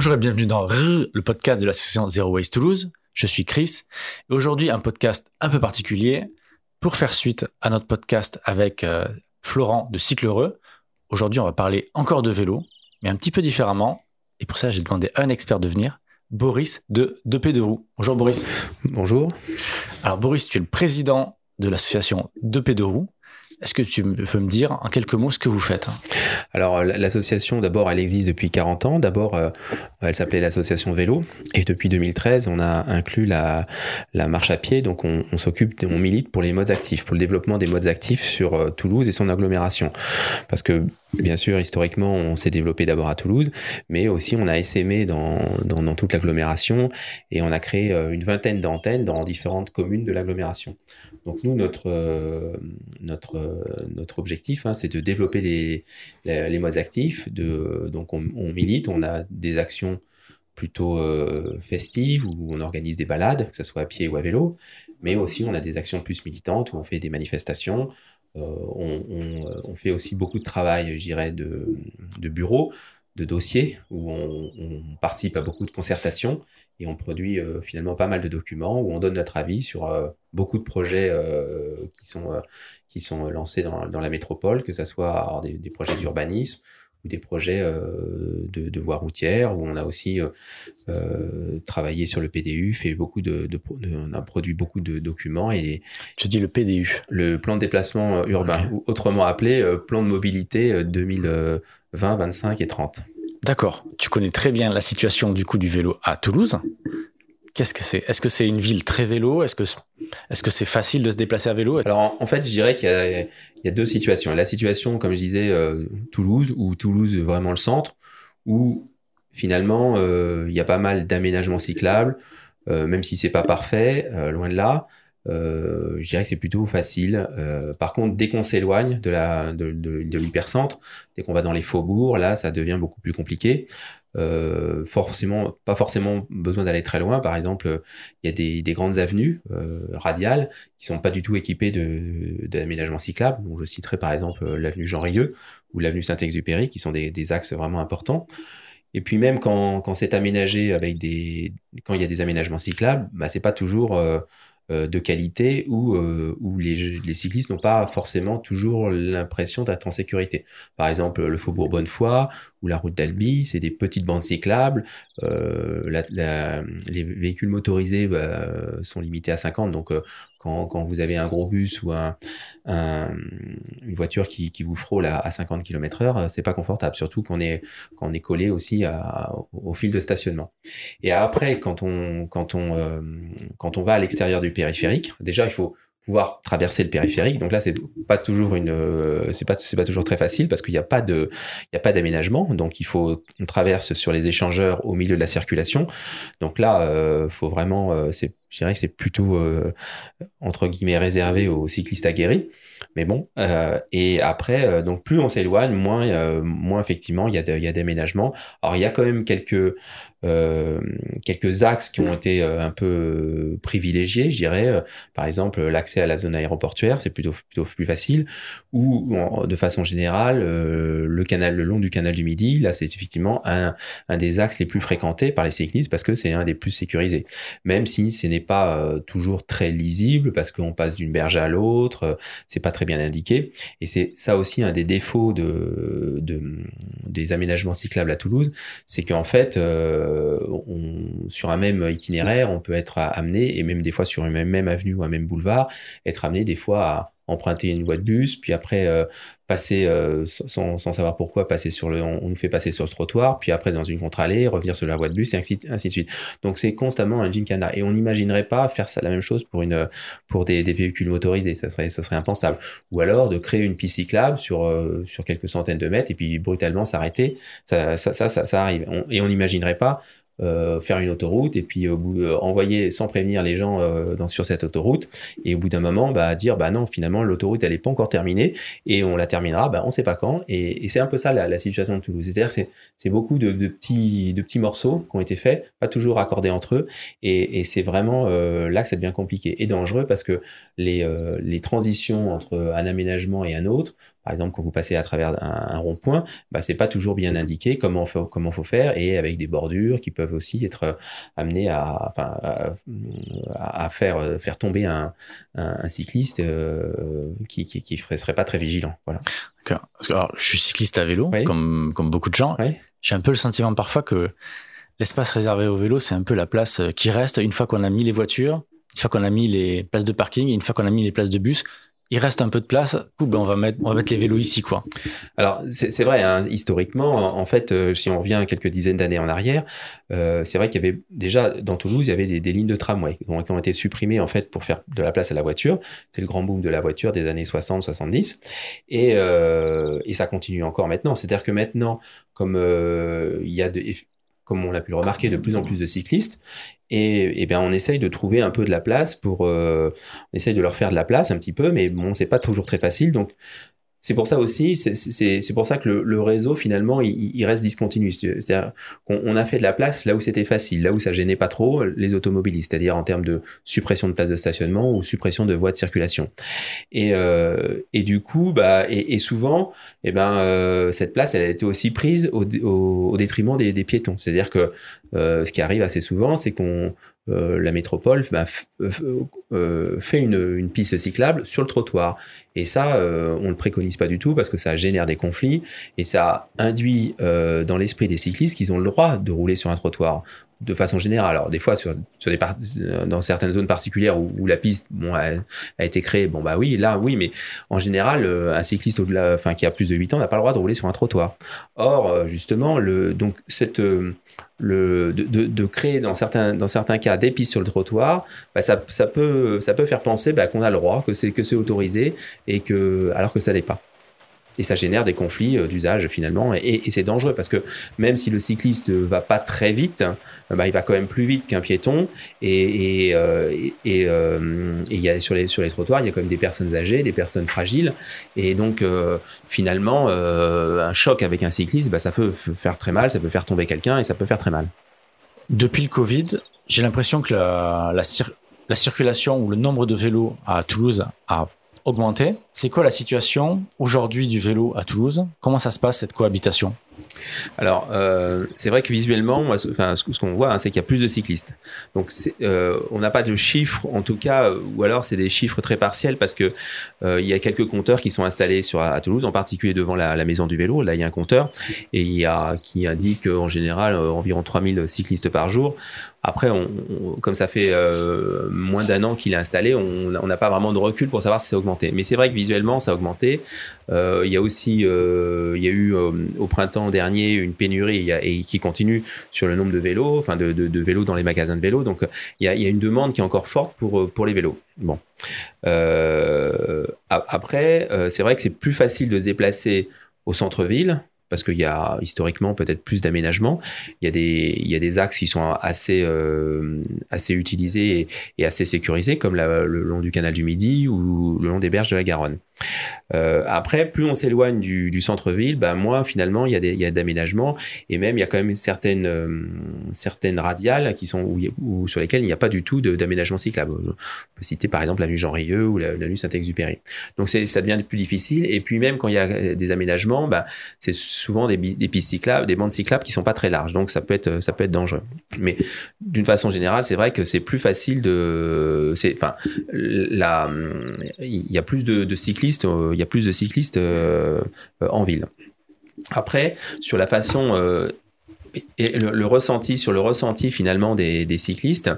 Bonjour et bienvenue dans le podcast de l'association Zero Waste Toulouse. Je suis Chris et aujourd'hui un podcast un peu particulier pour faire suite à notre podcast avec euh, Florent de Cycle Heureux. Aujourd'hui, on va parler encore de vélo, mais un petit peu différemment. Et pour ça, j'ai demandé à un expert de venir, Boris de 2P de roue. Bonjour Boris. Bonjour. Alors Boris, tu es le président de l'association 2P de roue. Est-ce que tu peux me dire en quelques mots ce que vous faites? Alors l'association, d'abord, elle existe depuis 40 ans. D'abord, euh, elle s'appelait l'association vélo. Et depuis 2013, on a inclus la, marche à pied. Donc on, on s'occupe, on milite pour les modes actifs, pour le développement des modes actifs sur euh, Toulouse et son agglomération. Parce que Bien sûr, historiquement, on s'est développé d'abord à Toulouse, mais aussi on a essaimé dans, toute l'agglomération et on a créé euh, une vingtaine d'antennes dans différentes communes de l'agglomération. Donc nous, notre, notre notre objectif, hein, c'est de développer les, les, actifs. Donc on, milite, on a des actions plutôt euh, festives où on organise des balades, que ce soit à pied ou à vélo, mais aussi on a des actions plus militantes où on fait des manifestations. Euh, on, fait aussi beaucoup de travail, je de, de bureau, de dossiers où on, participe à beaucoup de concertations et on produit euh, finalement pas mal de documents où on donne notre avis sur euh, beaucoup de projets euh, qui sont qui sont lancés dans, dans, la métropole, que ce soit des, projets d'urbanisme ou des projets de, de voies routières où on a aussi travaillé sur le PDU, fait beaucoup de, de, on a produit beaucoup de documents et je dis le PDU, le plan de déplacement urbain ou autrement appelé plan de mobilité 2020, 25 et 30. D'accord. Tu connais très bien la situation du coup du vélo à Toulouse. Qu'est-ce que c'est? Est-ce que c'est une ville très vélo? Est-ce que est-ce que c'est facile de se déplacer à vélo? Alors en, fait, je dirais qu'il y, a deux situations. La situation, comme je disais, euh, Toulouse, ou Toulouse vraiment le centre, où finalement euh, il y a pas mal d'aménagements cyclables, euh, même si c'est pas parfait, loin de là. Je dirais que c'est plutôt facile. Par contre, dès qu'on s'éloigne de la de, de l'hypercentre, dès qu'on va dans les faubourgs, là, ça devient beaucoup plus compliqué. Euh, forcément, pas forcément besoin d'aller très loin. Par exemple, il y a des, des grandes avenues euh, radiales qui sont pas du tout équipées de d'aménagement cyclable. Donc, je citerai par exemple l'avenue Jean Rieux ou l'avenue Saint-Exupéry, qui sont des, des axes vraiment importants. Et puis même quand, quand c'est aménagé avec des quand il y a des aménagements cyclables, bah c'est pas toujours euh, euh, de qualité où, euh, où les, les cyclistes n'ont pas forcément toujours l'impression d'être en sécurité. Par exemple, le Faubourg Bonnefoy ou la route d'Albi, c'est des petites bandes cyclables. Euh, la, les véhicules motorisés bah, sont limités à 50, donc quand, quand vous avez un gros bus ou un, un une voiture qui, qui vous frôle à, à 50 km heure, c'est pas confortable, surtout qu'on est, quand on est collé aussi à, au, fil de stationnement. Et après, quand on, quand on, euh, quand on va à l'extérieur du périphérique, déjà, il faut pouvoir traverser le périphérique. Donc là, c'est pas toujours une, euh, c'est pas, c'est pas toujours très facile parce qu'il n'y a pas de, il y a pas d'aménagement. Donc il faut, on traverse sur les échangeurs au milieu de la circulation. Donc là, euh, faut vraiment, euh, c'est je dirais que c'est plutôt euh, entre guillemets réservé aux cyclistes aguerris. Mais bon, euh, et après, euh, donc plus on s'éloigne, moins, moins effectivement il y a, il y a d'aménagements. Alors il y a quand même quelques quelques axes qui ont été un peu privilégiés, je dirais. par exemple, l'accès à la zone aéroportuaire, c'est plutôt plutôt plus facile. Ou de façon générale, le canal le long du canal du Midi, là c'est effectivement un, un des axes les plus fréquentés par les cyclistes parce que c'est un des plus sécurisés. Même si ce n'est pas euh, toujours très lisible parce qu'on passe d'une berge à l'autre, euh, c'est pas très bien indiqué. Et c'est ça aussi un des défauts de, de des aménagements cyclables à Toulouse, c'est qu'en fait, euh, on, sur un même itinéraire, on peut être amené, et même des fois sur une même, même avenue ou un même boulevard, être amené des fois à emprunter une voie de bus, puis après euh, passer euh, sans, savoir pourquoi passer sur le, on, nous fait passer sur le trottoir, puis après dans une contre-allée revenir sur la voie de bus et ainsi, de suite. Donc c'est constamment un gymkhana et on n'imaginerait pas faire ça la même chose pour une pour des, véhicules motorisés, ça serait ça serait impensable. Ou alors de créer une piste cyclable sur euh, sur quelques centaines de mètres et puis brutalement s'arrêter, ça, ça ça, arrive. et on n'imaginerait pas faire une autoroute et puis au bout envoyer sans prévenir les gens sur cette autoroute. Et au bout d'un moment bah dire bah non finalement l'autoroute elle est pas encore terminée et on la terminera bah on sait pas quand. Et, c'est un peu ça la, situation de Toulouse. C'est-à-dire c'est c'est beaucoup de, petits de petits morceaux qui ont été faits pas toujours accordés entre eux. Et, et c'est vraiment là que ça devient compliqué et dangereux parce que les les transitions entre un aménagement et un autre par exemple, quand vous passez à travers un, rond-point, bah, c'est pas toujours bien indiqué comment faut, comment faut faire et avec des bordures qui peuvent aussi être euh, amenées à, enfin, à, faire, euh, faire tomber un, un, cycliste euh, qui, qui, qui serait pas très vigilant. Voilà. Parce que, alors, je suis cycliste à vélo, comme, comme beaucoup de gens. J'ai un peu le sentiment parfois que l'espace réservé au vélo, c'est un peu la place qui reste une fois qu'on a mis les voitures, une fois qu'on a mis les places de parking, une fois qu'on a mis les places de bus il reste un peu de place, ben on va mettre, on va mettre les vélos ici, quoi. Alors c'est vrai, hein, historiquement, en fait, euh, si on revient quelques dizaines d'années en arrière, euh, c'est vrai qu'il y avait déjà dans Toulouse, il y avait des, des lignes de tramway qui ont été supprimées en fait pour faire de la place à la voiture. C'est le grand boom de la voiture des années 60-70, et, euh, et ça continue encore maintenant. C'est-à-dire que maintenant, comme euh, il y a de, comme on l'a pu le remarquer, de plus en plus de cyclistes. Et, et bien, on essaye de trouver un peu de la place pour, euh, on essaye de leur faire de la place un petit peu, mais bon, c'est pas toujours très facile. Donc, c'est pour ça aussi, c'est pour ça que le, le réseau finalement il, il reste discontinu. C'est-à-dire qu'on on a fait de la place là où c'était facile, là où ça gênait pas trop les automobilistes, c'est-à-dire en termes de suppression de places de stationnement ou suppression de voies de circulation. Et, euh, et du coup, bah, et, et souvent, eh ben euh, cette place elle a été aussi prise au, au, au détriment des, des piétons. C'est-à-dire que euh, ce qui arrive assez souvent, c'est qu'on euh, la métropole bah, euh, fait une, une, piste cyclable sur le trottoir. Et ça, on ne le préconise pas du tout parce que ça génère des conflits et ça induit dans l'esprit des cyclistes qu'ils ont le droit de rouler sur un trottoir de façon générale. Alors des fois sur, sur des dans certaines zones particulières où, où la piste bon a, a, été créée, bon bah oui là oui, mais en général un cycliste au-delà, qui a plus de 8 ans n'a pas le droit de rouler sur un trottoir. Or justement le donc cette le, de, de, créer dans certains, dans certains cas des pistes sur le trottoir, bah ça, peut, ça peut faire penser bah, qu'on a le droit, que c'est que c'est autorisé, et que, alors que ça l'est pas et ça génère des conflits euh, d'usage finalement. Et, c'est dangereux parce que même si le cycliste va pas très vite bah, il va quand même plus vite qu'un piéton. Et et, euh, euh, y a sur les trottoirs il y a quand même des personnes âgées des personnes fragiles. Et donc euh, finalement euh, un choc avec un cycliste bah, ça peut faire très mal ça peut faire tomber quelqu'un et ça peut faire très mal. Depuis le Covid j'ai l'impression que la circulation ou le nombre de vélos à Toulouse a augmenté. C'est quoi la situation aujourd'hui du vélo à Toulouse? Comment ça se passe cette cohabitation? Alors, euh, c'est vrai que visuellement, enfin, ce, qu'on voit, hein, c'est qu'il y a plus de cyclistes. Donc, euh, on n'a pas de chiffres, en tout cas, euh, ou alors c'est des chiffres très partiels parce que il y a quelques compteurs qui sont installés sur à Toulouse, en particulier devant la, maison du vélo. Là, il y a un compteur et qui indique en général environ 3000 cyclistes par jour. Après, comme ça fait moins d'un an qu'il est installé, on n'a pas vraiment de recul pour savoir si ça a augmenté. Mais c'est vrai que visuellement, ça a augmenté. il y a aussi, il y a eu au printemps dernier une pénurie et, qui continue sur le nombre de vélos, enfin de, vélos dans les magasins de vélos. Donc il y a, une demande qui est encore forte pour, pour les vélos. Bon. Euh, après, euh, c'est vrai que c'est plus facile de se déplacer au centre-ville parce qu'il y a historiquement peut-être plus d'aménagement. Il y a des axes qui sont assez euh, utilisés et, assez sécurisés comme le long du canal du Midi ou le long des berges de la Garonne. Euh, après, plus on s'éloigne du, centre-ville, bah, moins finalement il y a des, il y a d'aménagement et même il y a quand même certaines euh, certaines radiales qui sont où, où, sur lesquelles il n'y a pas du tout d'aménagement cyclable. On peut citer par exemple la nuit Jean Rieux ou la, la nuit Saint-Exupéry. Donc ça devient plus difficile et puis même quand il y a des aménagements, bah, c'est souvent des, pistes cyclables, des bandes cyclables qui sont pas très larges. Donc ça peut être ça peut être dangereux. Mais d'une façon générale, c'est vrai que c'est plus facile de enfin il y a plus de cyclistes il y a plus de cyclistes euh, en ville. Après, sur la façon euh, et le, ressenti sur le ressenti finalement des, cyclistes,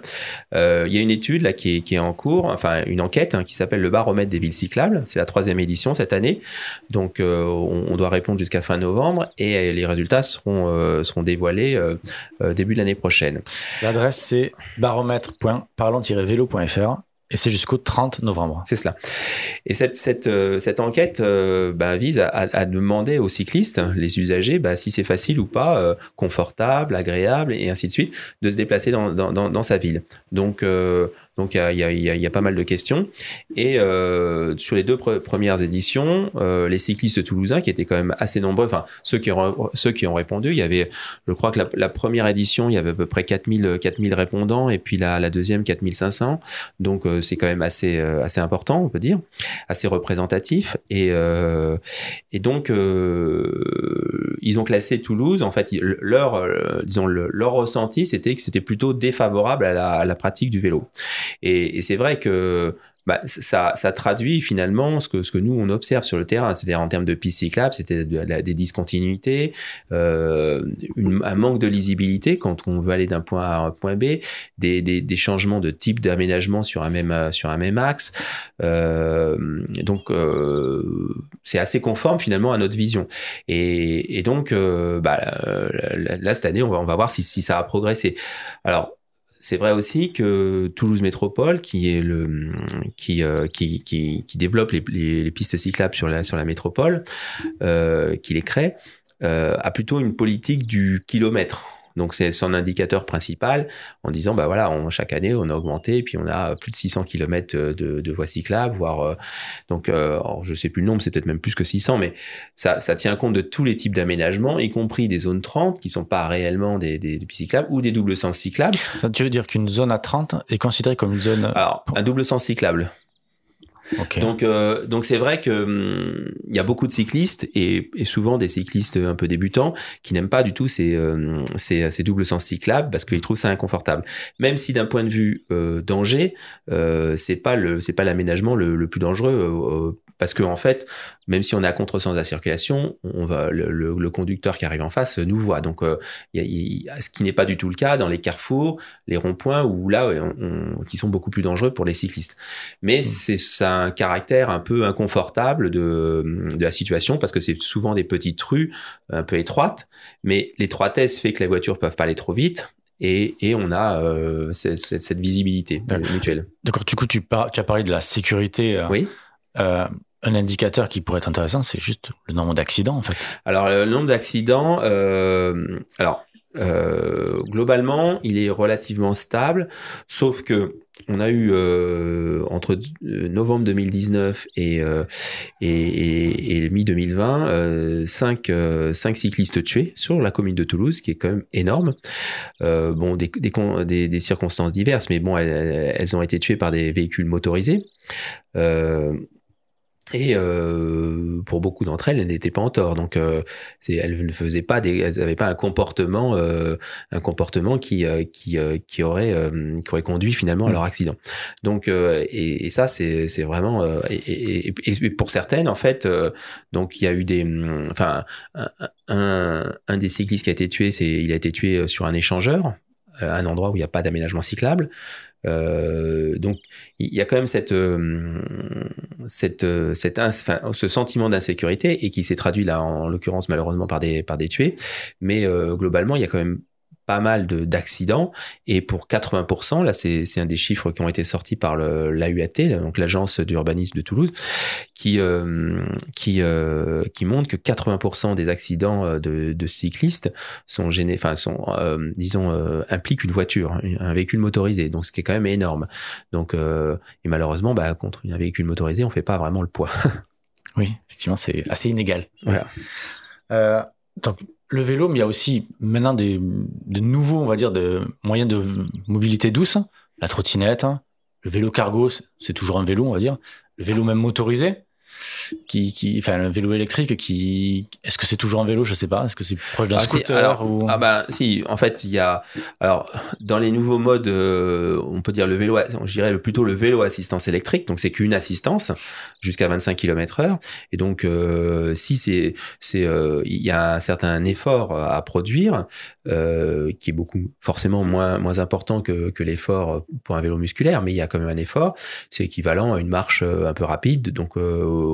euh, il y a une étude là qui est, en cours, enfin une enquête hein, qui s'appelle le baromètre des villes cyclables. C'est la troisième édition cette année, donc euh, on, doit répondre jusqu'à fin novembre et les résultats seront euh, seront dévoilés début de l'année prochaine. L'adresse c'est baromètre.parlant-vélo.fr Et c'est jusqu'au 30 novembre. C'est cela. Et cette, cette, euh, cette enquête euh, bah, vise à, à, demander aux cyclistes, les usagers, bah, si c'est facile ou pas, euh, confortable, agréable, et ainsi de suite, de se déplacer dans, dans, dans, dans sa ville. Donc, donc il y a, y, a, pas mal de questions. Et sur les deux premières éditions, les cyclistes toulousains, qui étaient quand même assez nombreux, enfin ceux qui ont, ceux qui ont répondu, il y avait, je crois que la, première édition, il y avait à peu près 4000, 4000 répondants, et puis la, la deuxième 4500. Donc c'est quand même assez euh, assez important, on peut dire, assez représentatif. Et euh, et donc euh, ils ont classé Toulouse. En fait, leur disons leur ressenti, c'était que c'était plutôt défavorable à la, à la pratique du vélo. Et, et c'est vrai que bah, ça, ça traduit finalement ce que, ce que nous on observe sur le terrain, c'est-à-dire en termes de pistes cyclables, c'était des discontinuités, euh, un manque de lisibilité quand on veut aller d'un point A à un point B, des, des, des changements de type d'aménagement sur un même sur un même axe. Euh, donc euh, c'est assez conforme finalement à notre vision. Et, et donc euh, bah, là cette année on va, on va voir si, si ça a progressé. Alors c'est vrai aussi que Toulouse Métropole, qui est le qui euh, qui, qui, développe les, les, pistes cyclables sur la sur la métropole, euh, qui les crée, euh, a plutôt une politique du kilomètre. Donc c'est son indicateur principal en disant bah voilà, on, chaque année on a augmenté et puis on a plus de 600 km de, de voies cyclables, voire euh, donc euh, je sais plus le nombre, c'est peut-être même plus que 600, mais ça, ça tient compte de tous les types d'aménagements, y compris des zones 30 qui sont pas réellement des, des, des pistes cyclables ou des doubles sens cyclables. Ça, tu veux dire qu'une zone à 30 est considérée comme une zone Alors un double sens cyclable. Donc, euh, donc c'est vrai que hum, il y a beaucoup de cyclistes et, et, souvent des cyclistes un peu débutants qui n'aiment pas du tout ces, euh, ces, ces, doubles sens cyclables parce qu'ils trouvent ça inconfortable. Même si d'un point de vue euh, danger, euh, c'est pas le c'est pas l'aménagement le, le, plus dangereux euh, parce que en fait, même si on est à contresens de la circulation, on va le, le, conducteur qui arrive en face nous voit. Donc, euh, y a, ce qui n'est pas du tout le cas dans les carrefours, les ronds-points, où là, on, qui sont beaucoup plus dangereux pour les cyclistes. Mais mmh. c'est ça un caractère un peu inconfortable de, de la situation parce que c'est souvent des petites rues un peu étroites, mais l'étroitesse fait que les voitures peuvent pas aller trop vite et, et on a euh, cette, cette, visibilité mutuelle. D'accord. Du coup, tu, par, tu as parlé de la sécurité. Euh, oui. Euh, un indicateur qui pourrait être intéressant, c'est juste le nombre d'accidents, en fait. Alors, le nombre d'accidents, euh, alors, euh, globalement, il est relativement stable, sauf que on a eu euh, entre euh, novembre 2019 et, euh, et, et, et mi 2020 euh, cinq, euh, cinq cyclistes tués sur la commune de Toulouse, qui est quand même énorme. bon, des, des, des, circonstances diverses, mais bon, elles, elles, ont été tuées par des véhicules motorisés. Et euh, pour beaucoup d'entre elles, elles n'étaient pas en tort. Donc, euh, elles ne faisaient pas des, elles n'avaient pas un comportement, euh, un comportement qui euh, qui euh, qui aurait euh, qui aurait conduit finalement à leur accident. Donc, et, et, ça, c'est c'est vraiment et, et, et, pour certaines, en fait, donc il y a eu des, enfin, un, un, un des cyclistes qui a été tué, c'est il a été tué sur un échangeur un endroit où il n'y a pas d'aménagement cyclable. Euh, donc il y a quand même cette euh, cette cette enfin, ce sentiment d'insécurité et qui s'est traduit là en, l'occurrence malheureusement par des par des tués mais euh, globalement il y a quand même pas mal d'accidents et pour 80%, là c'est un des chiffres qui ont été sortis par l'AUAT, donc l'agence d'urbanisme de Toulouse, qui euh, qui euh, qui montre que 80% des accidents euh, de, de, cyclistes sont gênés, enfin sont euh, disons impliquent une voiture, un véhicule motorisé, donc ce qui est quand même énorme. Donc et malheureusement, bah contre un véhicule motorisé, on fait pas vraiment le poids. oui, effectivement, c'est assez inégal. Voilà. donc le vélo, mais il y a aussi maintenant des, de nouveaux, on va dire, de moyens de mobilité douce. La trottinette, le vélo cargo, c'est toujours un vélo, on va dire. Le vélo même motorisé qui, qui, enfin, un vélo électrique qui, est-ce que c'est toujours un vélo, je sais pas, est-ce que c'est proche d'un ah, scooter alors, ou... Ah bah si, en fait, il y a, alors dans les nouveaux modes, euh, on peut dire le vélo, je dirais plutôt le vélo assistance électrique, donc c'est qu'une assistance jusqu'à 25 km/h, et donc euh, si c'est, c'est, euh, il y a un certain effort à produire euh, qui est beaucoup forcément moins moins important que que l'effort pour un vélo musculaire, mais il y a quand même un effort, c'est équivalent à une marche un peu rapide, donc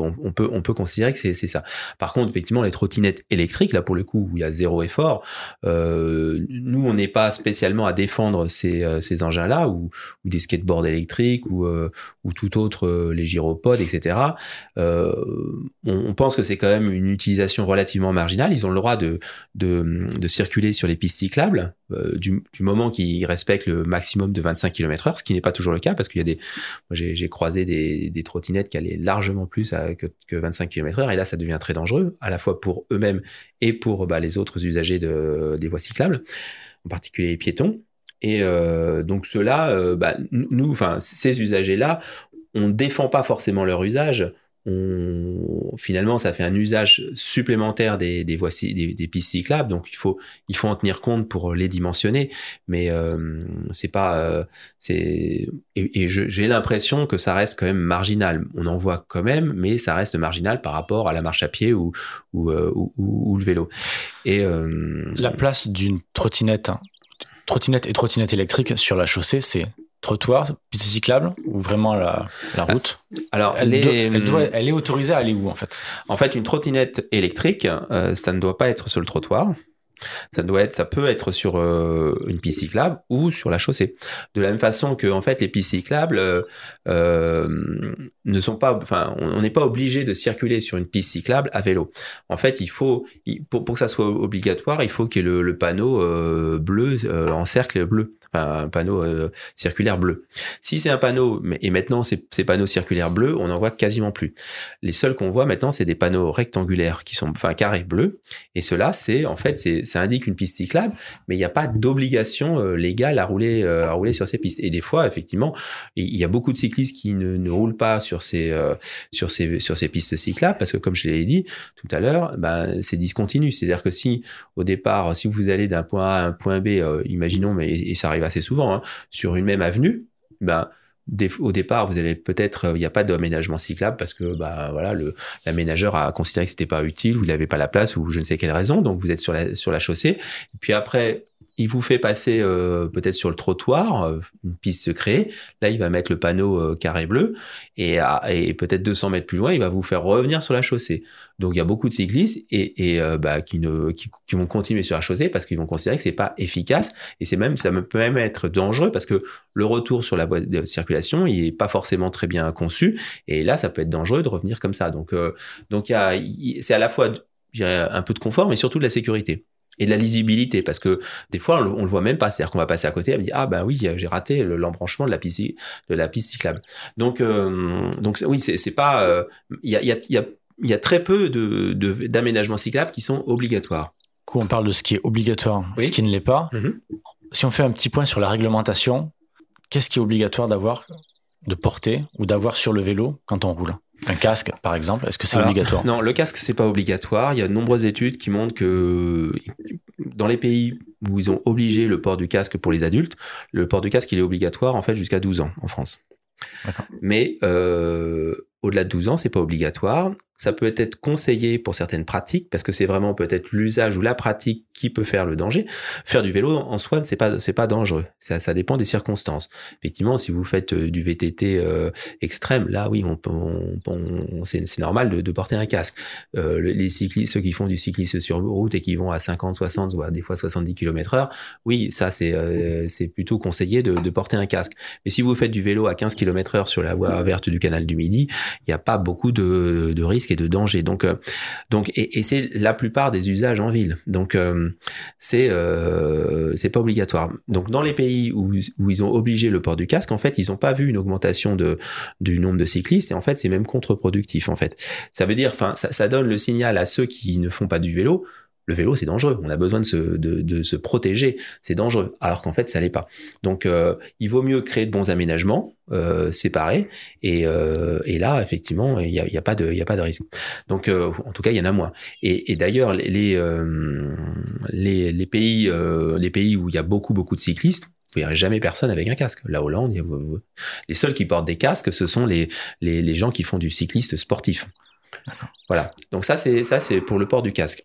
on, peut on peut considérer que c'est ça. Par contre, effectivement, les trottinettes électriques, là pour le coup, où il y a zéro effort, euh, nous on n'est pas spécialement à défendre ces euh, ces engins-là ou des skateboards électriques ou euh, ou tout autre les gyropodes, etc. On, pense que c'est quand même une utilisation relativement marginale. Ils ont le droit de de, circuler sur les pistes cyclables du, moment qu'ils respectent le maximum de 25 km/h, ce qui n'est pas toujours le cas parce qu'il y a des, j'ai croisé des, des trottinettes qui allaient largement plus que, que 25 km/h et là ça devient très dangereux à la fois pour eux-mêmes et pour bah, les autres usagers de, des voies cyclables, en particulier les piétons. Et euh, donc ceux-là, euh, bah, nous, enfin ces usagers-là, on défend pas forcément leur usage, on, finalement, ça fait un usage supplémentaire des, pistes cyclables. Donc, il faut, en tenir compte pour les dimensionner. Mais euh, c'est pas, euh, et, j'ai l'impression que ça reste quand même marginal. On en voit quand même, mais ça reste marginal par rapport à la marche à pied ou euh, le vélo. La place d'une trottinette, hein, trottinette et trottinette électrique sur la chaussée, c'est trottoir, piste cyclable ou vraiment la, la ah, route? Alors, elle, elle, doit, elle, est autorisée à aller où en fait? En fait, une trottinette électrique, euh, ça ne doit pas être sur le trottoir. Ça doit être, ça peut être sur euh, une piste cyclable ou sur la chaussée. De la même façon que en fait les pistes cyclables euh, euh ne sont pas, enfin, on n'est pas obligé de circuler sur une piste cyclable à vélo. En fait, il faut, pour, que ça soit obligatoire, il faut qu'il y ait le, panneau bleu en cercle bleu, enfin, un panneau circulaire bleu. Si c'est un panneau, et maintenant ces, ces panneaux circulaires bleus, on en voit quasiment plus. Les seuls qu'on voit maintenant, c'est des panneaux rectangulaires qui sont, enfin, carrés bleus, et cela, c'est en fait, c'est ça indique une piste cyclable, mais il n'y a pas d'obligation euh, légale à rouler, euh, à rouler sur ces pistes. Et des fois, effectivement, il y a beaucoup de cyclistes qui ne, ne roulent pas sur ces, euh, sur ces, sur ces pistes cyclables parce que, comme je l'ai dit tout à l'heure, ben, c'est discontinu. C'est-à-dire que si, au départ, si vous allez d'un point A à un point B, imaginons, mais et ça arrive assez souvent, hein, sur une même avenue, ben, au départ, vous allez peut-être, euh, il n'y a pas d'aménagement cyclable parce que bah voilà, le l'aménageur a considéré que c'était pas utile, ou il n'avait pas la place, ou je ne sais quelle raison, donc vous êtes sur la sur la chaussée. Puis après, il vous fait passer euh, peut-être sur le trottoir, euh, une piste se crée. Là, il va mettre le panneau euh, carré bleu et, et peut-être 200 mètres plus loin, il va vous faire revenir sur la chaussée. Donc, il y a beaucoup de cyclistes et, et bah, qui, ne, qui, qui, vont continuer sur la chaussée parce qu'ils vont considérer que c'est pas efficace et c'est même ça peut même être dangereux parce que le retour sur la voie de circulation, il est pas forcément très bien conçu et là, ça peut être dangereux de revenir comme ça. Donc, donc il y a, c'est à la fois un peu de confort, mais surtout de la sécurité et de la lisibilité parce que des fois on, le voit même pas c'est-à-dire qu'on va passer à côté et me dit ah ben oui j'ai raté l'embranchement de la piste de la piste cyclable donc euh, donc oui c'est pas euh, il y a il y a y a y a très peu de d'aménagements cyclables qui sont obligatoires. Coup, on parle de ce qui est obligatoire, ce qui ne l'est pas. Mm-hmm. Si on fait un petit point sur la réglementation, qu'est-ce qui est obligatoire d'avoir, de porter ou d'avoir sur le vélo quand on roule? Un casque, par exemple, est-ce que c'est obligatoire? Non, le casque c'est pas obligatoire. Il y a de nombreuses études qui montrent que dans les pays où ils ont obligé le port du casque pour les adultes, le port du casque il est obligatoire en fait jusqu'à 12 ans en France. Mais euh, au-delà de 12 ans, c'est pas obligatoire. Ça peut être conseillé pour certaines pratiques parce que c'est vraiment peut-être l'usage ou la pratique qui peut faire le danger. Faire du vélo en soi, c'est pas c'est pas dangereux. Ça, ça dépend des circonstances. Effectivement, si vous faites euh, du VTT euh, extrême, là oui, on, on, c'est normal de, de, porter un casque. Euh, les cyclistes, ceux qui font du cyclisme sur route et qui vont à 50, 60 ou à des fois 70 km/h, oui, ça c'est euh, c'est plutôt conseillé de, de porter un casque. Mais si vous faites du vélo à 15 km/h sur la voie verte du canal du Midi, il n'y a pas beaucoup de, de, risques et de dangers. Donc, euh, donc et, et c'est la plupart des usages en ville. Donc, euh, c'est euh, c'est pas obligatoire. Donc, dans les pays où, où ils ont obligé le port du casque, en fait, ils n'ont pas vu une augmentation de du nombre de cyclistes. Et en fait, c'est même contre-productif. En fait, ça veut dire, enfin, ça, ça donne le signal à ceux qui ne font pas du vélo le vélo c'est dangereux, on a besoin de se, de, de se protéger, c'est dangereux, alors qu'en fait ça l'est pas. Donc euh, il vaut mieux créer de bons aménagements euh, séparés et, euh, et là effectivement il y a, y a, pas de il y a pas de risque. Donc euh, en tout cas il y en a moins. Et, et d'ailleurs les les, euh, les, les pays les pays où il y a beaucoup beaucoup de cyclistes vous verrez jamais personne avec un casque. La Hollande, les seuls qui portent des casques, ce sont les, les, les gens qui font du cycliste sportif. Voilà. Donc ça, c'est ça, c'est pour le port du casque.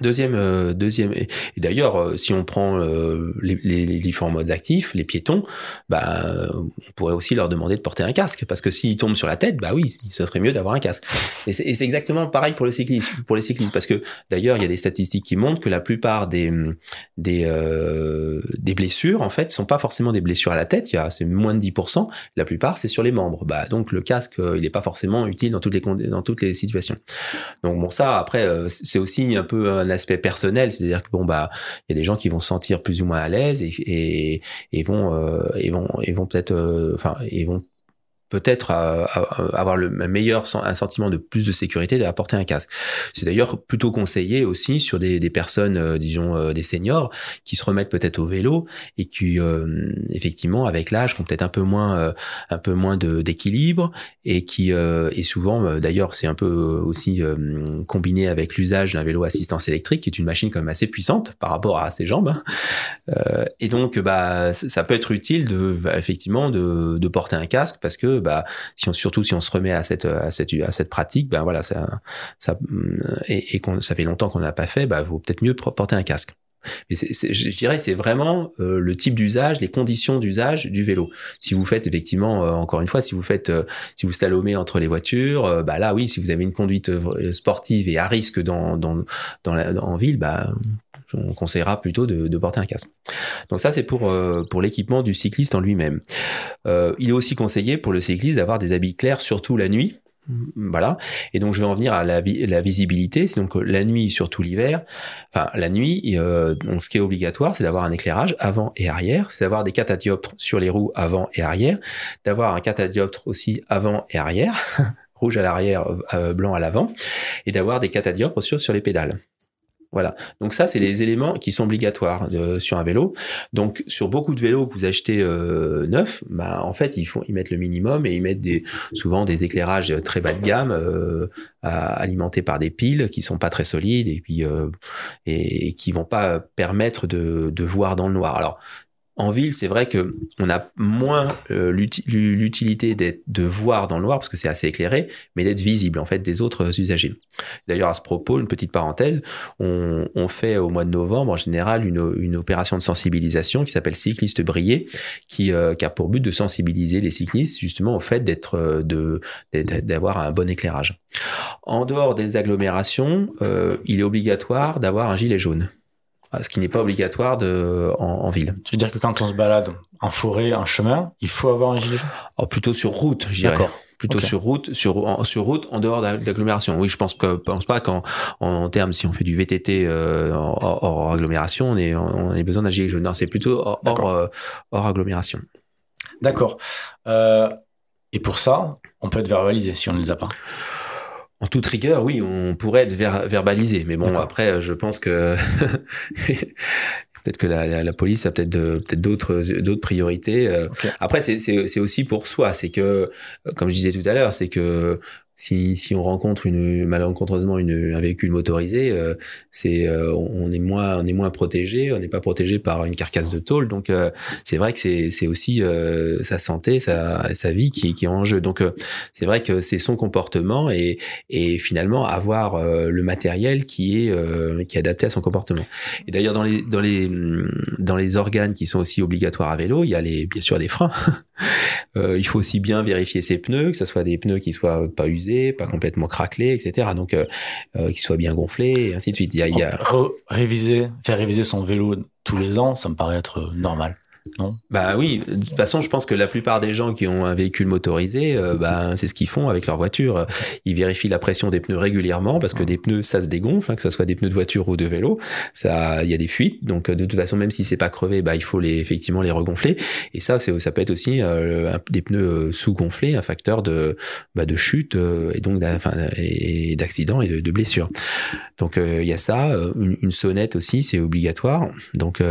Deuxième, euh, deuxième, et, d'ailleurs, euh, si on prend euh, les, les, les, différents modes actifs, les piétons, bah, on pourrait aussi leur demander de porter un casque, parce que s'ils tombent sur la tête, bah oui, ça serait mieux d'avoir un casque. Et c'est exactement pareil pour le cyclisme, pour les cyclistes, parce que d'ailleurs, il y a des statistiques qui montrent que la plupart des des des blessures, en fait, sont pas forcément des blessures à la tête. Il y a c'est moins de 10%. La plupart, c'est sur les membres. Bah donc le casque, il n'est pas forcément utile dans toutes les dans toutes les situations. Donc bon, ça après, c'est aussi un peu un aspect personnel, c'est-à-dire que bon bah il y a des gens qui vont se sentir plus ou moins à l'aise et, et, et vont euh, et vont et vont peut-être euh, enfin ils vont peut-être avoir le meilleur un sentiment de plus de sécurité d'apporter un casque. C'est d'ailleurs plutôt conseillé aussi sur des, personnes, euh, disons euh, des seniors, qui se remettent peut-être au vélo et qui euh, effectivement avec l'âge ont peut-être un peu moins un peu moins d'équilibre et qui et souvent d'ailleurs c'est un peu aussi combiné avec l'usage d'un vélo assistance électrique qui est une machine quand même assez puissante par rapport à ses jambes hein. et donc bah ça peut être utile de effectivement de porter un casque parce que bah, si on, surtout si on se remet à cette, à cette, à cette pratique, ben voilà, ça, ça, et, et qu'on, ça fait longtemps qu'on n'a pas fait, bah, vaut peut-être mieux porter un casque. Mais je dirais c'est vraiment euh, le type d'usage, les conditions d'usage du vélo. Si vous faites effectivement, euh, encore une fois, si vous faites, euh, si vous slalomez entre les voitures, bah là oui, si vous avez une conduite sportive et à risque dans dans dans, la, en ville, bah on conseillera plutôt de, de, porter un casque. Donc ça, c'est pour, euh, pour l'équipement du cycliste en lui-même. Euh, il est aussi conseillé pour le cycliste d'avoir des habits clairs, surtout la nuit. Voilà. Et donc je vais en venir à la, la visibilité. C'est donc la nuit, surtout l'hiver. Enfin la nuit. Euh, donc ce qui est obligatoire, c'est d'avoir un éclairage avant et arrière. C'est d'avoir des catadioptres sur les roues avant et arrière. D'avoir un catadioptre aussi avant et arrière, rouge à l'arrière, blanc à l'avant, et d'avoir des catadioptres sur sur les pédales. Voilà. Donc ça, c'est les éléments qui sont obligatoires de, sur un vélo. Donc sur beaucoup de vélos que vous achetez euh, neufs, bah, en fait, ils font, ils mettent le minimum et ils mettent des, souvent des éclairages très bas de gamme, euh, alimentés par des piles qui sont pas très solides et puis euh, et, qui vont pas permettre de, de voir dans le noir. Alors en ville, c'est vrai que on a moins euh, l'utilité de voir dans le noir parce que c'est assez éclairé, mais d'être visible en fait des autres usagers. D'ailleurs, à ce propos, une petite parenthèse, on, on fait au mois de novembre en général une, une opération de sensibilisation qui s'appelle Cycliste brillé, qui, euh, qui, a pour but de sensibiliser les cyclistes justement au fait d'être euh, de d'avoir un bon éclairage. En dehors des agglomérations, il est obligatoire d'avoir un gilet jaune ce qui n'est pas obligatoire de, en, ville. Tu veux dire que quand on se balade en forêt, en chemin, il faut avoir un gilet jaune? Oh, Plutôt sur route, je dirais. Plutôt sur route, sur, en, sur route, en dehors de l'agglomération. Oui, je pense que pense pas qu'en en, termes, si on fait du VTT euh, hors, agglomération, on est on a besoin d'un gilet jaune. Non, c'est plutôt hors, hors, euh, agglomération. D'accord. Euh, et pour ça, on peut être verbalisé si on ne les a pas en toute rigueur, oui, on pourrait être verbalisé. Mais bon, après, je pense que peut-être que la, police a peut-être peut-être d'autres d'autres priorités. Euh. Après, c'est c'est aussi pour soi. C'est que, comme je disais tout à l'heure, c'est que si, si on rencontre une malencontreusement une, un véhicule motorisé, euh, c'est euh, on est moins on est moins protégé, on n'est pas protégé par une carcasse de tôle. Donc euh, c'est vrai que c'est c'est aussi sa santé, sa sa vie qui qui est en jeu. Donc c'est vrai que c'est son comportement et et finalement avoir le matériel qui est qui est adapté à son comportement. Et d'ailleurs dans les dans les dans les organes qui sont aussi obligatoires à vélo, il y a les bien sûr des freins. il faut aussi bien vérifier ses pneus, que ce soit des pneus qui soient pas usés pas complètement craquelé, etc. Donc, euh, euh, qu'il soit bien gonflé, et ainsi de suite. Faire réviser son vélo tous les ans, ça me paraît être normal non Bah oui, de toute façon, je pense que la plupart des gens qui ont un véhicule motorisé, euh, bah, c'est ce qu'ils font avec leur voiture. Ils vérifient la pression des pneus régulièrement parce que des pneus, ça se dégonfle, hein, que ce soit des pneus de voiture ou de vélo, ça, il y a des fuites. Donc de toute façon, même si c'est pas crevé, bah il faut les effectivement les regonfler. Et ça, c'est ça peut être aussi euh, des pneus euh, sous-gonflés, un facteur de bah, de chute et donc d'accident et de, de blessure. Donc il y a ça, une, une sonnette aussi, c'est obligatoire. Donc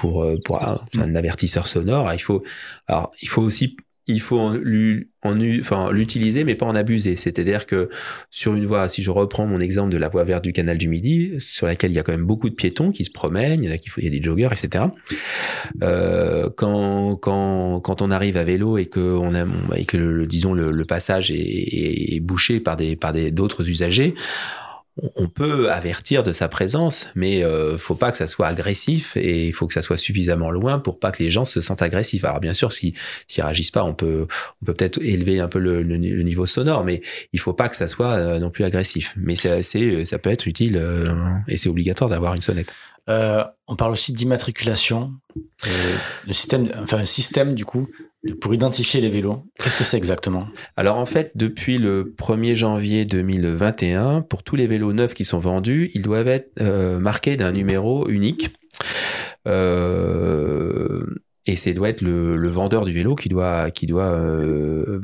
pour pour un avertisseur sonore. Il faut, alors, il faut aussi il faut l'utiliser mais pas en abuser. C'est-à-dire que sur une voie, si je reprends mon exemple de la voie verte du canal du Midi, sur laquelle il y a quand même beaucoup de piétons qui se promènent, il y a, qui, il y a des joggers, etc. Euh, quand, quand, quand on arrive à vélo et que on a, et que le, disons le, passage est, est, bouché par des par des d'autres usagers, on peut avertir de sa présence, mais euh, faut pas que ça soit agressif et il faut que ça soit suffisamment loin pour pas que les gens se sentent agressifs. Alors bien sûr, si s'ils réagissent pas, on peut on peut peut-être élever un peu le, niveau sonore, mais il faut pas que ça soit euh, non plus agressif. Mais c'est ça peut être utile euh, et c'est obligatoire d'avoir une sonnette. Euh, on parle aussi d'immatriculation, le système, enfin un système du coup pour identifier les vélos, qu'est-ce que c'est exactement? Alors en fait, depuis le 1er janvier 2021, pour tous les vélos neufs qui sont vendus, ils doivent être euh, marqués d'un numéro unique. Euh, et c'est doit être le, vendeur du vélo qui doit qui doit euh,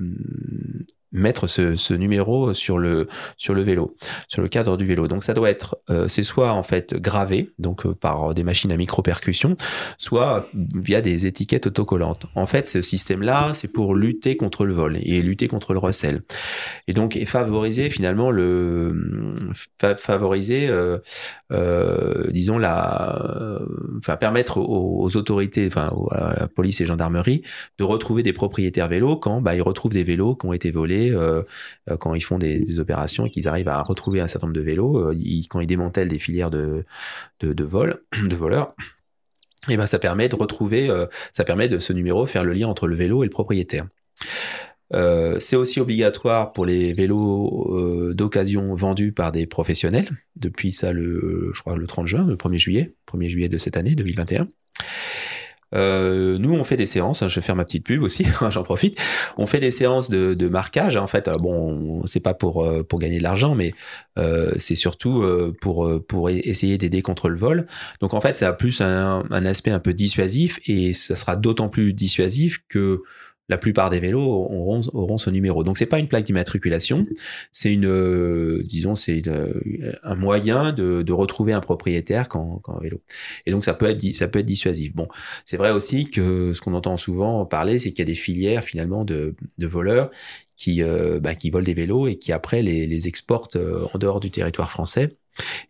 mettre ce, ce, numéro sur le sur le vélo, sur le cadre du vélo. Donc ça doit être, euh, c'est soit en fait gravé, donc euh, par des machines à micro percussion, soit via des étiquettes autocollantes. En fait, ce système-là, c'est pour lutter contre le vol et lutter contre le recel, et donc et favoriser finalement le favoriser, euh, euh, disons la, enfin permettre aux, autorités, enfin à la police et gendarmerie, de retrouver des propriétaires vélos quand bah, ils retrouvent des vélos qui ont été volés euh, euh, quand ils font des, opérations et qu'ils arrivent à retrouver un certain nombre de vélos, euh, quand ils démantèlent des filières de, de, vol, de voleurs. Eh ben ça permet de retrouver, ça permet de ce numéro faire le lien entre le vélo et le propriétaire. c'est aussi obligatoire pour les vélos d'occasion vendus par des professionnels depuis ça le je crois le 30 juin, le 1er juillet, 1er juillet de cette année 2021. Euh, nous, on fait des séances. Hein, je vais faire ma petite pub aussi. J'en profite. On fait des séances de, marquage. Hein, en fait, euh, bon, c'est pas pour euh, pour gagner de l'argent, mais euh, c'est surtout pour pour essayer d'aider contre le vol. Donc, en fait, ça a plus un aspect un peu dissuasif et ça sera d'autant plus dissuasif que la plupart des vélos auront, auront ce numéro. Donc c'est pas une plaque d'immatriculation, c'est une, euh, disons, c'est un moyen de, de, retrouver un propriétaire quand, quand un vélo. Et donc ça peut être, ça peut être dissuasif. Bon, c'est vrai aussi que ce qu'on entend souvent parler, c'est qu'il y a des filières finalement de, de voleurs qui, euh, bah, qui volent des vélos et qui après les, les exportent euh, en dehors du territoire français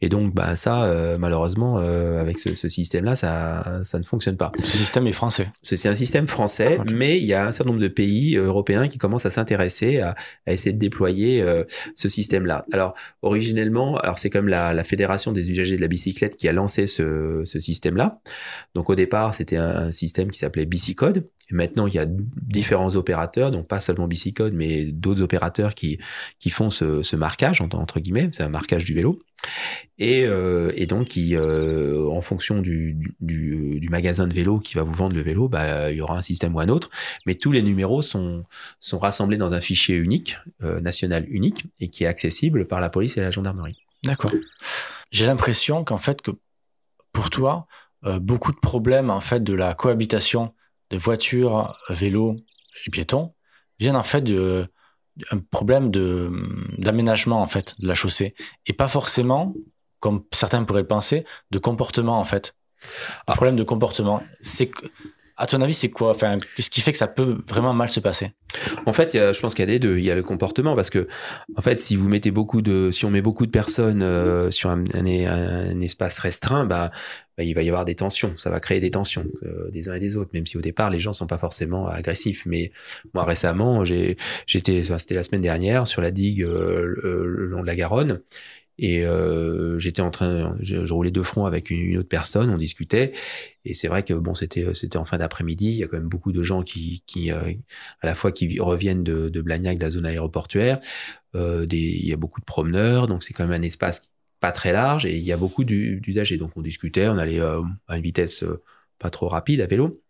et donc, bah, ça, euh, malheureusement, euh, avec ce, ce système-là, ça, ça ne fonctionne pas. Ce système est français. C'est un système français, mais il y a un certain nombre de pays euh, européens qui commencent à s'intéresser à, à, essayer de déployer ce système-là. Alors, originellement, alors c'est comme la, la, fédération des usagers de la bicyclette qui a lancé ce, ce système-là. Donc, au départ, c'était un, système qui s'appelait Bicicode. Et maintenant, il y a différents opérateurs, donc pas seulement Bicicode, mais d'autres opérateurs qui, qui font ce, ce marquage, entre guillemets, c'est un marquage du vélo. Et, euh, et donc, euh, en fonction du, du, magasin de vélo qui va vous vendre le vélo, bah, il y aura un système ou un autre. Mais tous les numéros sont, rassemblés dans un fichier unique, euh, national unique, et qui est accessible par la police et la gendarmerie. D'accord. J'ai l'impression qu'en fait, que pour toi, euh, beaucoup de problèmes en fait de la cohabitation de voitures, vélos et piétons viennent en fait de un problème de d'aménagement en fait de la chaussée et pas forcément comme certains pourraient le penser de comportement en fait un ah. problème de comportement c'est à ton avis c'est quoi enfin qu'est-ce qui fait que ça peut vraiment mal se passer? En fait, je pense qu'il y a deux. Il y a le comportement parce que, en fait, si vous mettez beaucoup de, si on met beaucoup de personnes euh, sur un, un, espace restreint, bah, bah, il va y avoir des tensions. Ça va créer des tensions euh, des uns et des autres, même si au départ les gens sont pas forcément agressifs. Mais moi récemment, j'ai, j'étais, c'était la semaine dernière sur la digue euh, le long de la Garonne et euh, j'étais en train, je, roulais de front avec une, autre personne, on discutait, et c'est vrai que bon, c'était c'était en fin d'après-midi. Il y a quand même beaucoup de gens qui, qui euh, à la fois qui reviennent de, Blagnac, de la zone aéroportuaire. Euh, des, il y a beaucoup de promeneurs, donc c'est quand même un espace pas très large, et il y a beaucoup d'usagers. Donc on discutait, on allait euh, à une vitesse euh, pas trop rapide à vélo.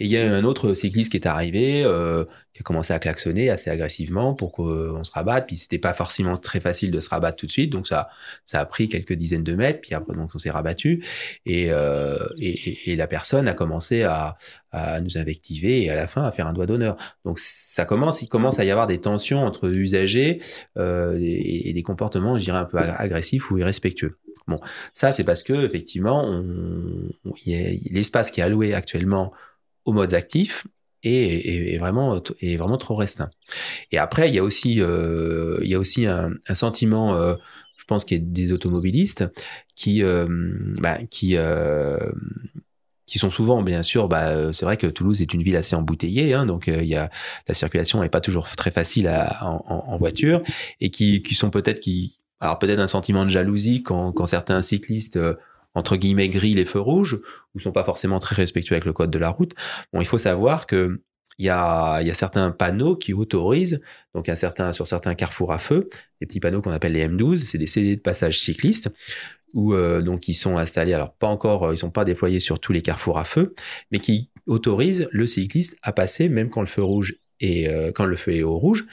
Et il y a un autre cycliste qui est arrivé, euh, qui a commencé à klaxonner assez agressivement pour qu'on se rabatte. Puis c'était pas forcément très facile de se rabattre tout de suite, donc ça, ça a pris quelques dizaines de mètres. Puis après, donc on s'est rabattu et, euh, et, et, la personne a commencé à, à nous invectiver et à la fin à faire un doigt d'honneur. Donc ça commence, il commence à y avoir des tensions entre usagers euh, et, et des comportements, je dirais un peu agressifs ou irrespectueux. Bon, ça c'est parce que effectivement, l'espace qui est alloué actuellement aux modes actifs est, vraiment est vraiment trop restreint. Et après, il y a aussi euh, il y a aussi un, sentiment, euh, je pense, qui est des automobilistes qui euh, bah, qui qui sont souvent, bien sûr, bah, c'est vrai que Toulouse est une ville assez embouteillée, hein, donc il y a la circulation n'est pas toujours très facile en, en, voiture, et qui, qui sont peut-être qui alors peut-être un sentiment de jalousie quand, quand certains cyclistes euh, entre guillemets gris les feux rouges ou sont pas forcément très respectueux avec le code de la route. Bon, il faut savoir que il y a, y a certains panneaux qui autorisent, donc un certain, sur certains carrefours à feu, des petits panneaux qu'on appelle les M12, c'est des CD de passage cyclistes, où euh, donc ils sont installés, alors pas encore, euh, ils sont pas déployés sur tous les carrefours à feu, mais qui autorisent le cycliste à passer même quand le feu rouge et euh, quand le feu est au rouge.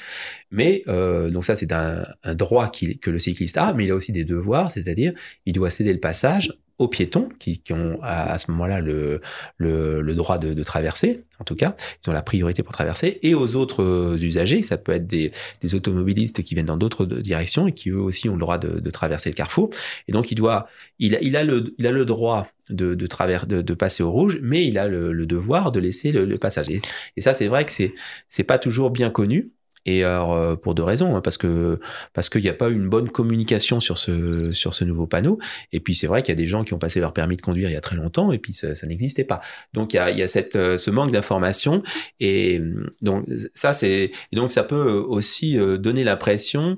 Mais euh, donc ça c'est un, un droit que le cycliste a, mais il a aussi des devoirs, c'est-à-dire il doit céder le passage aux piétons qui, qui ont à, ce moment-là le, le, le, droit de, de, traverser, en tout cas, ils ont la priorité pour traverser, et aux autres euh, usagers, ça peut être des, des automobilistes qui viennent dans d'autres directions et qui eux aussi ont le droit de, de, traverser le carrefour. Et donc il doit, il a, il a le, il a le droit de, de travers, de, de passer au rouge, mais il a le, le devoir de laisser le, le passage. Et, et ça, c'est vrai que c'est, c'est pas toujours bien connu. Et alors euh, pour deux raisons, hein, parce que parce qu'il n'y a pas une bonne communication sur ce sur ce nouveau panneau. Et puis c'est vrai qu'il y a des gens qui ont passé leur permis de conduire il y a très longtemps et puis ça, n'existait pas. Donc il y a, il y a cette euh, ce manque d'information et donc ça c'est donc ça peut aussi euh, donner l'impression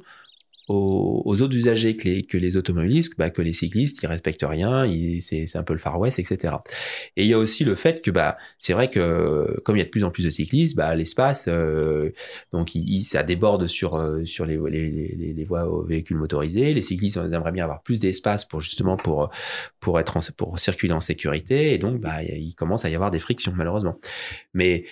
aux, autres usagers que les, que les automobilistes, bah, que les cyclistes, ils respectent rien, c'est un peu le Far West, etc. Et il y a aussi le fait que bah, c'est vrai que comme il y a de plus en plus de cyclistes, bah, l'espace, euh, donc il, ça déborde sur, euh, sur les, les, les, les, voies aux véhicules motorisés. Les cyclistes aimeraient bien avoir plus d'espace pour justement pour, pour, être pour circuler en sécurité. Et donc, bah, il commence à y avoir des frictions, malheureusement. Mais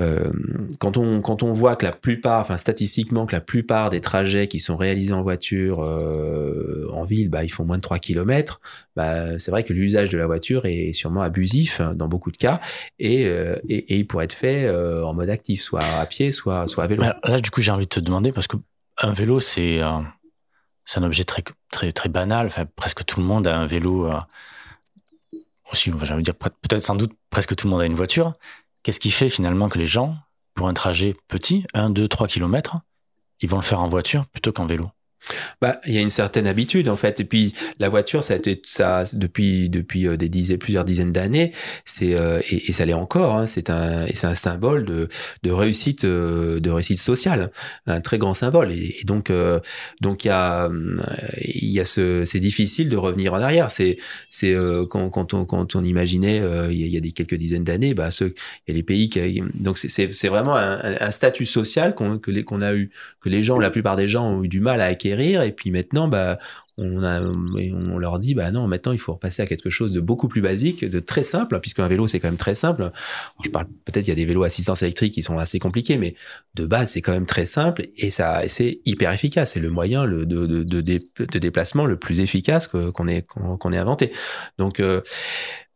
euh, quand on quand on voit que la plupart, enfin statistiquement que la plupart des trajets qui sont réalisés en voiture euh, en ville, bah ils font moins de 3 km, bah c'est vrai que l'usage de la voiture est sûrement abusif dans beaucoup de cas et euh, et, et, il pourrait être fait en mode actif, soit à pied, soit soit à vélo. Là du coup j'ai envie de te demander parce que un vélo c'est c'est un objet très très très banal, enfin presque tout le monde a un vélo aussi, j'ai envie dire peut-être sans doute presque tout le monde a une voiture. Qu'est-ce qui fait finalement que les gens, pour un trajet petit, 1, 2, 3 kilomètres, ils vont le faire en voiture plutôt qu'en vélo? Bah, il y a une certaine habitude en fait. Et puis la voiture, ça a été ça depuis depuis euh, des dizaines, plusieurs dizaines d'années. C'est euh, et, ça l'est encore. Hein, c'est un c'est un symbole de de réussite euh, de réussite sociale, un très grand symbole. Et, donc donc il y a il y a ce c'est difficile de revenir en arrière. C'est c'est quand quand on quand on imaginait il y a, des quelques dizaines d'années, bah ceux il y a les pays qui donc c'est c'est vraiment un, un statut social qu'on que les qu'on a eu que les gens la plupart des gens ont eu du mal à acquérir et puis maintenant, bah, on, leur dit, bah non, maintenant il faut repasser à quelque chose de beaucoup plus basique, de très simple, puisqu'un vélo c'est quand même très simple. je parle peut-être il y a des vélos assistance électrique qui sont assez compliqués, mais de base c'est quand même très simple et ça c'est hyper efficace. C'est le moyen de, de, déplacement le plus efficace qu'on ait qu'on ait inventé. Donc euh,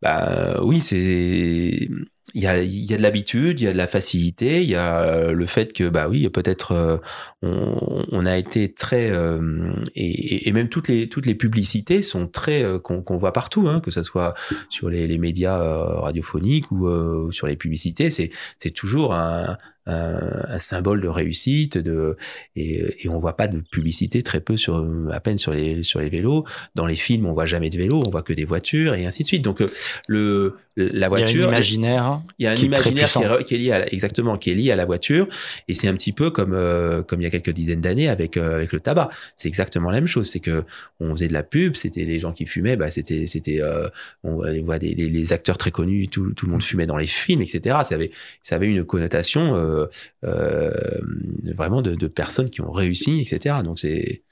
bah oui, c'est il y a, y a de l'habitude, il y a de la facilité, il y a euh, le fait que bah oui peut-être euh, on, a été très euh, et, même toutes les toutes les publicités sont très qu'on voit partout, hein, que ce soit sur les, les médias radiophoniques ou sur les publicités, c'est c'est toujours un, un, symbole de réussite de et, et on voit pas de publicité très peu sur à peine sur les sur les vélos. Dans les films on voit jamais de vélos on voit que des voitures et ainsi de suite. Donc le la voiture il y a un imaginaire il y a un imaginaire qui est, lié à, exactement qui est lié à la voiture. Et c'est un petit peu comme euh, comme il y a quelques dizaines d'années avec euh, avec le tabac. C'est exactement la même chose. C'est que on faisait de la pub c'était les gens qui fumaient bah c'était c'était euh, on voit des, les, les, acteurs très connus tout, tout le monde fumait dans les films etc ça avait ça avait une connotation euh, euh, vraiment de, personnes qui ont réussi, etc. Donc c'est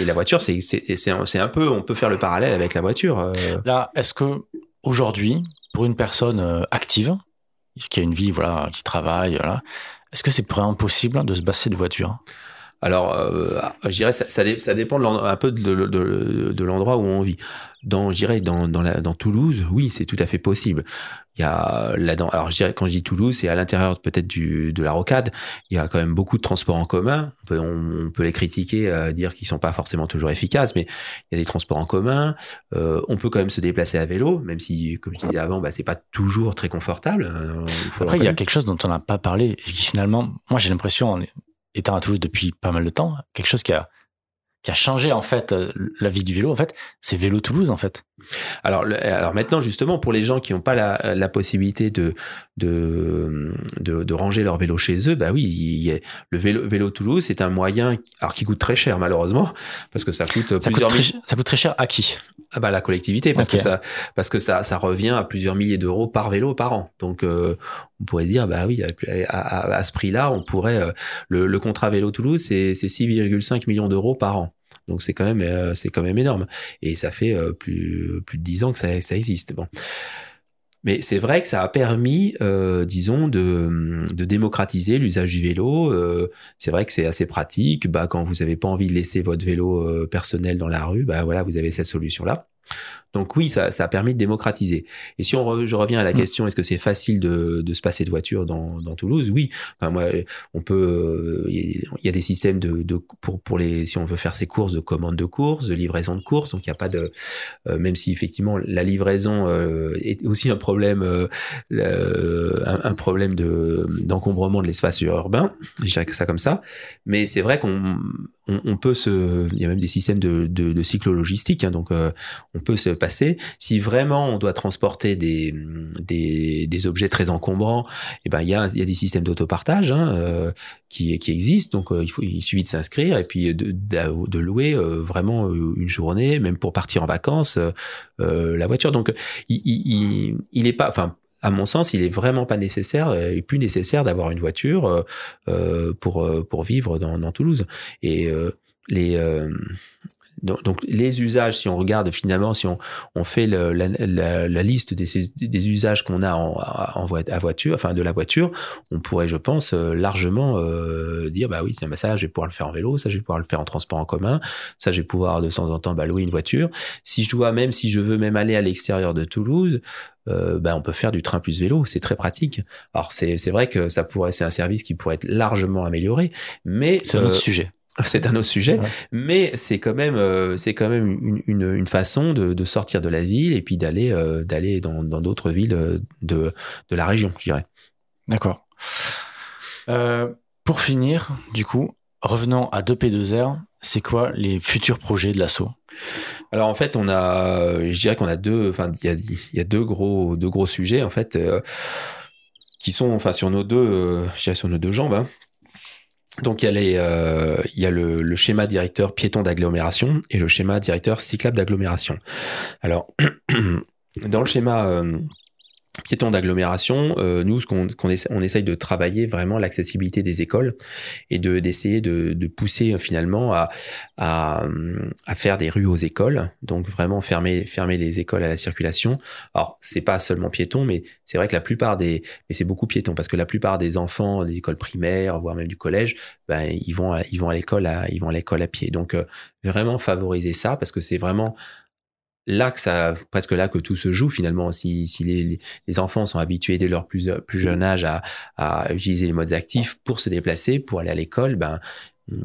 et la voiture, c'est c'est un, peu, on peut faire le parallèle avec la voiture. Euh. Là, est-ce que aujourd'hui, pour une personne euh, active qui a une vie, voilà, qui travaille, est-ce que c'est vraiment possible de se passer de voiture? Alors, euh, je dirais ça, ça, ça dépend un peu de, de, de, de l'endroit où on vit. Dans, je dirais, dans, dans, la, dans Toulouse, oui, c'est tout à fait possible. Il y a alors je dirais quand je dis Toulouse, c'est à l'intérieur peut-être du de la rocade. Il y a quand même beaucoup de transports en commun. On peut, on, peut les critiquer, euh, dire qu'ils sont pas forcément toujours efficaces, mais il y a des transports en commun. Euh, on peut quand même se déplacer à vélo, même si, comme je disais avant, bah c'est pas toujours très confortable. Euh, Après, il y a quelque chose dont on n'a pas parlé et qui finalement, moi j'ai l'impression, étant à Toulouse depuis pas mal de temps, quelque chose qui a qui a changé en fait euh, la vie du vélo en fait, c'est Vélo Toulouse en fait. Alors, alors maintenant, justement, pour les gens qui n'ont pas la, la, possibilité de, de, de, de, ranger leur vélo chez eux, bah oui, il le vélo, vélo Toulouse, c'est un moyen, alors qui coûte très cher malheureusement, parce que ça coûte ça plusieurs coûte très, Ça coûte très cher à qui? Ah bah la collectivité, parce que ça, parce que ça, ça revient à plusieurs milliers d'euros par vélo par an. Donc, euh, on pourrait se dire, bah oui, à, à, à ce prix-là, on pourrait, euh, le, le contrat vélo Toulouse, c'est 6,5 millions d'euros par an. Donc c'est quand même euh, c'est quand même énorme et ça fait euh, plus plus de dix ans que ça, ça existe. Bon. Mais c'est vrai que ça a permis, euh, disons, de, de démocratiser l'usage du vélo. Euh, c'est vrai que c'est assez pratique. Bah, quand vous n'avez pas envie de laisser votre vélo euh, personnel dans la rue, bah voilà, vous avez cette solution-là. Donc oui, ça, ça a permis de démocratiser. Et si on je reviens à la mm. question, est-ce que c'est facile de, de, se passer de voiture dans, dans Toulouse? Oui. Enfin, moi, on peut. Il y, a des systèmes de, de, pour pour les si on veut faire ses courses de commande de courses, de livraison de courses. Donc il n'y a pas de euh, même si effectivement la livraison euh, est aussi un problème euh, un, un, problème de d'encombrement de l'espace urbain. Je dirais que ça comme ça. Mais c'est vrai qu'on on, on, peut se, il y a même des systèmes de, de, de cyclo-logistique, hein, donc euh, on peut se passer. Si vraiment on doit transporter des, des, des objets très encombrants, et eh ben il y a, il y a des systèmes d'autopartage hein, euh, qui, qui existent, donc euh, il, faut, il suffit de s'inscrire et puis de, de, de louer vraiment une journée, même pour partir en vacances, la voiture. Donc il, il, il est pas, enfin à mon sens, il est vraiment pas nécessaire et plus nécessaire d'avoir une voiture euh, euh pour euh, pour vivre dans, dans Toulouse. Et euh, les donc, les usages, si on regarde finalement, si on, on fait le, la, la, la, liste des, des usages qu'on a en, en, voiture, enfin de la voiture, on pourrait, je pense, largement euh, dire bah oui, bah ça, je vais pouvoir le faire en vélo, ça, je vais pouvoir le faire en transport en commun, ça, je vais pouvoir de temps en temps bah, louer une voiture. Si je dois, même si je veux même aller à l'extérieur de Toulouse, euh, ben on peut faire du train plus vélo, c'est très pratique. Alors c'est c'est vrai que ça pourrait c'est un service qui pourrait être largement amélioré, mais c'est un autre euh, sujet. C'est un autre sujet, mais c'est quand même euh, c'est quand même une, une, une façon de, de, sortir de la ville et puis d'aller euh, d'aller dans dans d'autres villes de de la région, je dirais. D'accord. pour finir, du coup, revenons à 2P2R. C'est quoi les futurs projets de l'assaut alors en fait, on a, je dirais qu'on a deux, enfin il y a, deux gros, deux gros sujets en fait euh, qui sont, enfin sur nos deux, euh, jambes. Hein. Donc il y a les, euh, le, schéma directeur piéton d'agglomération et le schéma directeur cyclable d'agglomération. Alors dans le schéma piétons d'agglomération, euh, nous, ce qu'on on essaye de travailler vraiment l'accessibilité des écoles et de d'essayer de, de, pousser euh, finalement à, à, à, faire des rues aux écoles, donc vraiment fermer fermer les écoles à la circulation. Alors c'est pas seulement piétons, mais c'est vrai que la plupart des, mais c'est beaucoup piétons parce que la plupart des enfants des écoles primaires, voire même du collège, ben ils vont ils vont à l'école à ils vont à l'école à pied. Donc euh, vraiment favoriser ça parce que c'est vraiment là que ça presque là que tout se joue finalement. Si, si les, les enfants sont habitués dès leur plus plus jeune âge à, à utiliser les modes actifs pour se déplacer pour aller à l'école ben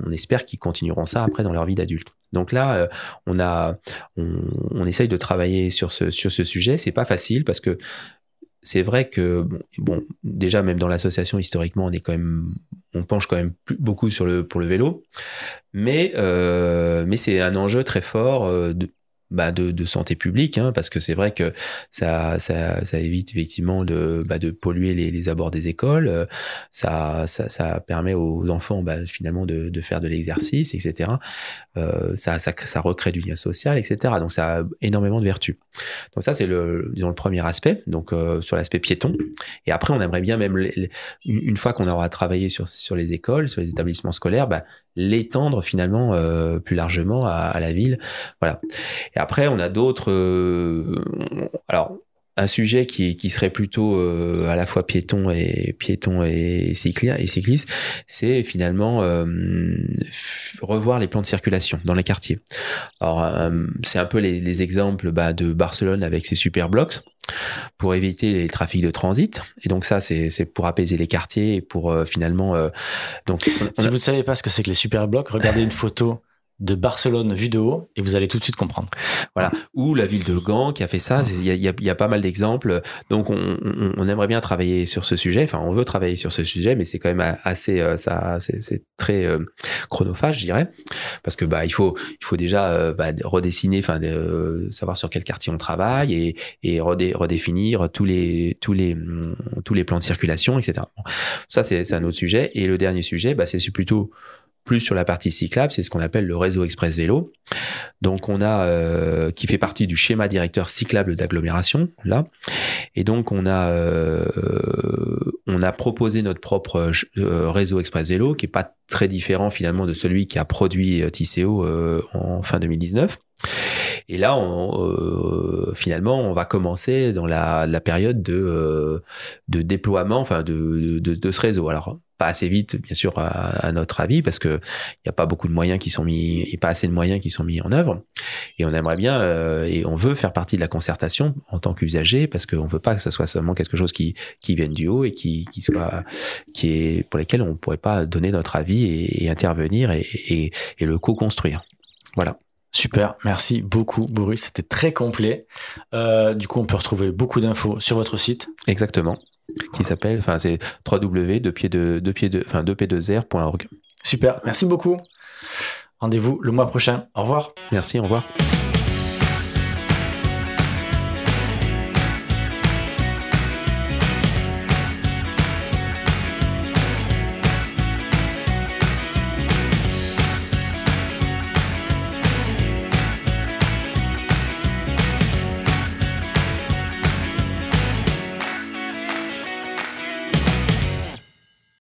on espère qu'ils continueront ça après dans leur vie d'adulte. Donc là euh, on a on, on, essaye de travailler sur ce sur ce sujet. C'est pas facile parce que c'est vrai que bon, bon, déjà même dans l'association historiquement on est quand même on penche quand même plus, beaucoup sur le pour le vélo. Mais euh, mais c'est un enjeu très fort euh, de, bah de, de, santé publique, hein, parce que c'est vrai que ça, ça, ça, évite effectivement de, bah de polluer les, les, abords des écoles, euh, ça, ça, ça permet aux enfants bah, finalement de, de faire de l'exercice, etc. Euh, ça, ça, ça recrée du lien social, etc. Donc ça a énormément de vertus. Donc ça c'est le, disons le premier aspect, donc euh, sur l'aspect piéton. Et après on aimerait bien même une fois qu'on aura travaillé sur sur les écoles, sur les établissements scolaires, bah, l'étendre finalement euh, plus largement à, à, la ville, voilà. Après, on a d'autres. Euh, alors, un sujet qui, qui serait plutôt euh, à la fois piéton et piéton et, cycliste, et c'est finalement euh, revoir les plans de circulation dans les quartiers. Alors, c'est un peu les, les exemples bah, de Barcelone avec ses super blocks pour éviter les trafics de transit. Et donc ça, c'est pour apaiser les quartiers et pour finalement... donc, si vous ne savez pas ce que c'est que les super blocs, regardez une photo de Barcelone vue de haut et vous allez tout de suite comprendre. Voilà. Ou la ville de Gand qui a fait ça. Il y a, y a, pas mal d'exemples. Donc on, aimerait bien travailler sur ce sujet. Enfin, on veut travailler sur ce sujet, mais c'est quand même assez, euh, ça, c'est très, euh, chronophage, je dirais, parce que bah il faut il faut déjà bah, redessiner, enfin savoir sur quel quartier on travaille et, et redéfinir tous les tous les tous les plans de circulation, etc. ça c'est un autre sujet. Et le dernier sujet, bah, c'est plutôt plus sur la partie cyclable, c'est ce qu'on appelle le réseau express vélo. Donc on a euh, qui fait partie du schéma directeur cyclable d'agglomération là. Et donc on a euh, on a proposé notre propre euh, réseau express vélo qui est pas très différent finalement de celui qui a produit Tisséo en fin 2019. Et là, on, finalement, on va commencer dans la, la période de, de déploiement, enfin de, de, de, ce réseau. Alors, pas assez vite, bien sûr, à, notre avis, parce que il n'y a pas beaucoup de moyens qui sont mis, et pas assez de moyens qui sont mis en œuvre. Et on aimerait bien, euh, et on veut faire partie de la concertation en tant qu'usager, parce qu'on veut pas que ce soit seulement quelque chose qui qui vienne du haut et qui qui soit qui est pour lesquels on pourrait pas donner notre avis et, intervenir et, et, et le co-construire. Voilà. Super, merci beaucoup Boris, c'était très complet. Euh, du coup, on peut retrouver beaucoup d'infos sur votre site. Exactement qui s'appelle, enfin c'est www de pied de, de pied de, enfin de p2r.org. Super, merci beaucoup. Rendez-vous le mois prochain. Au revoir. Merci, au revoir.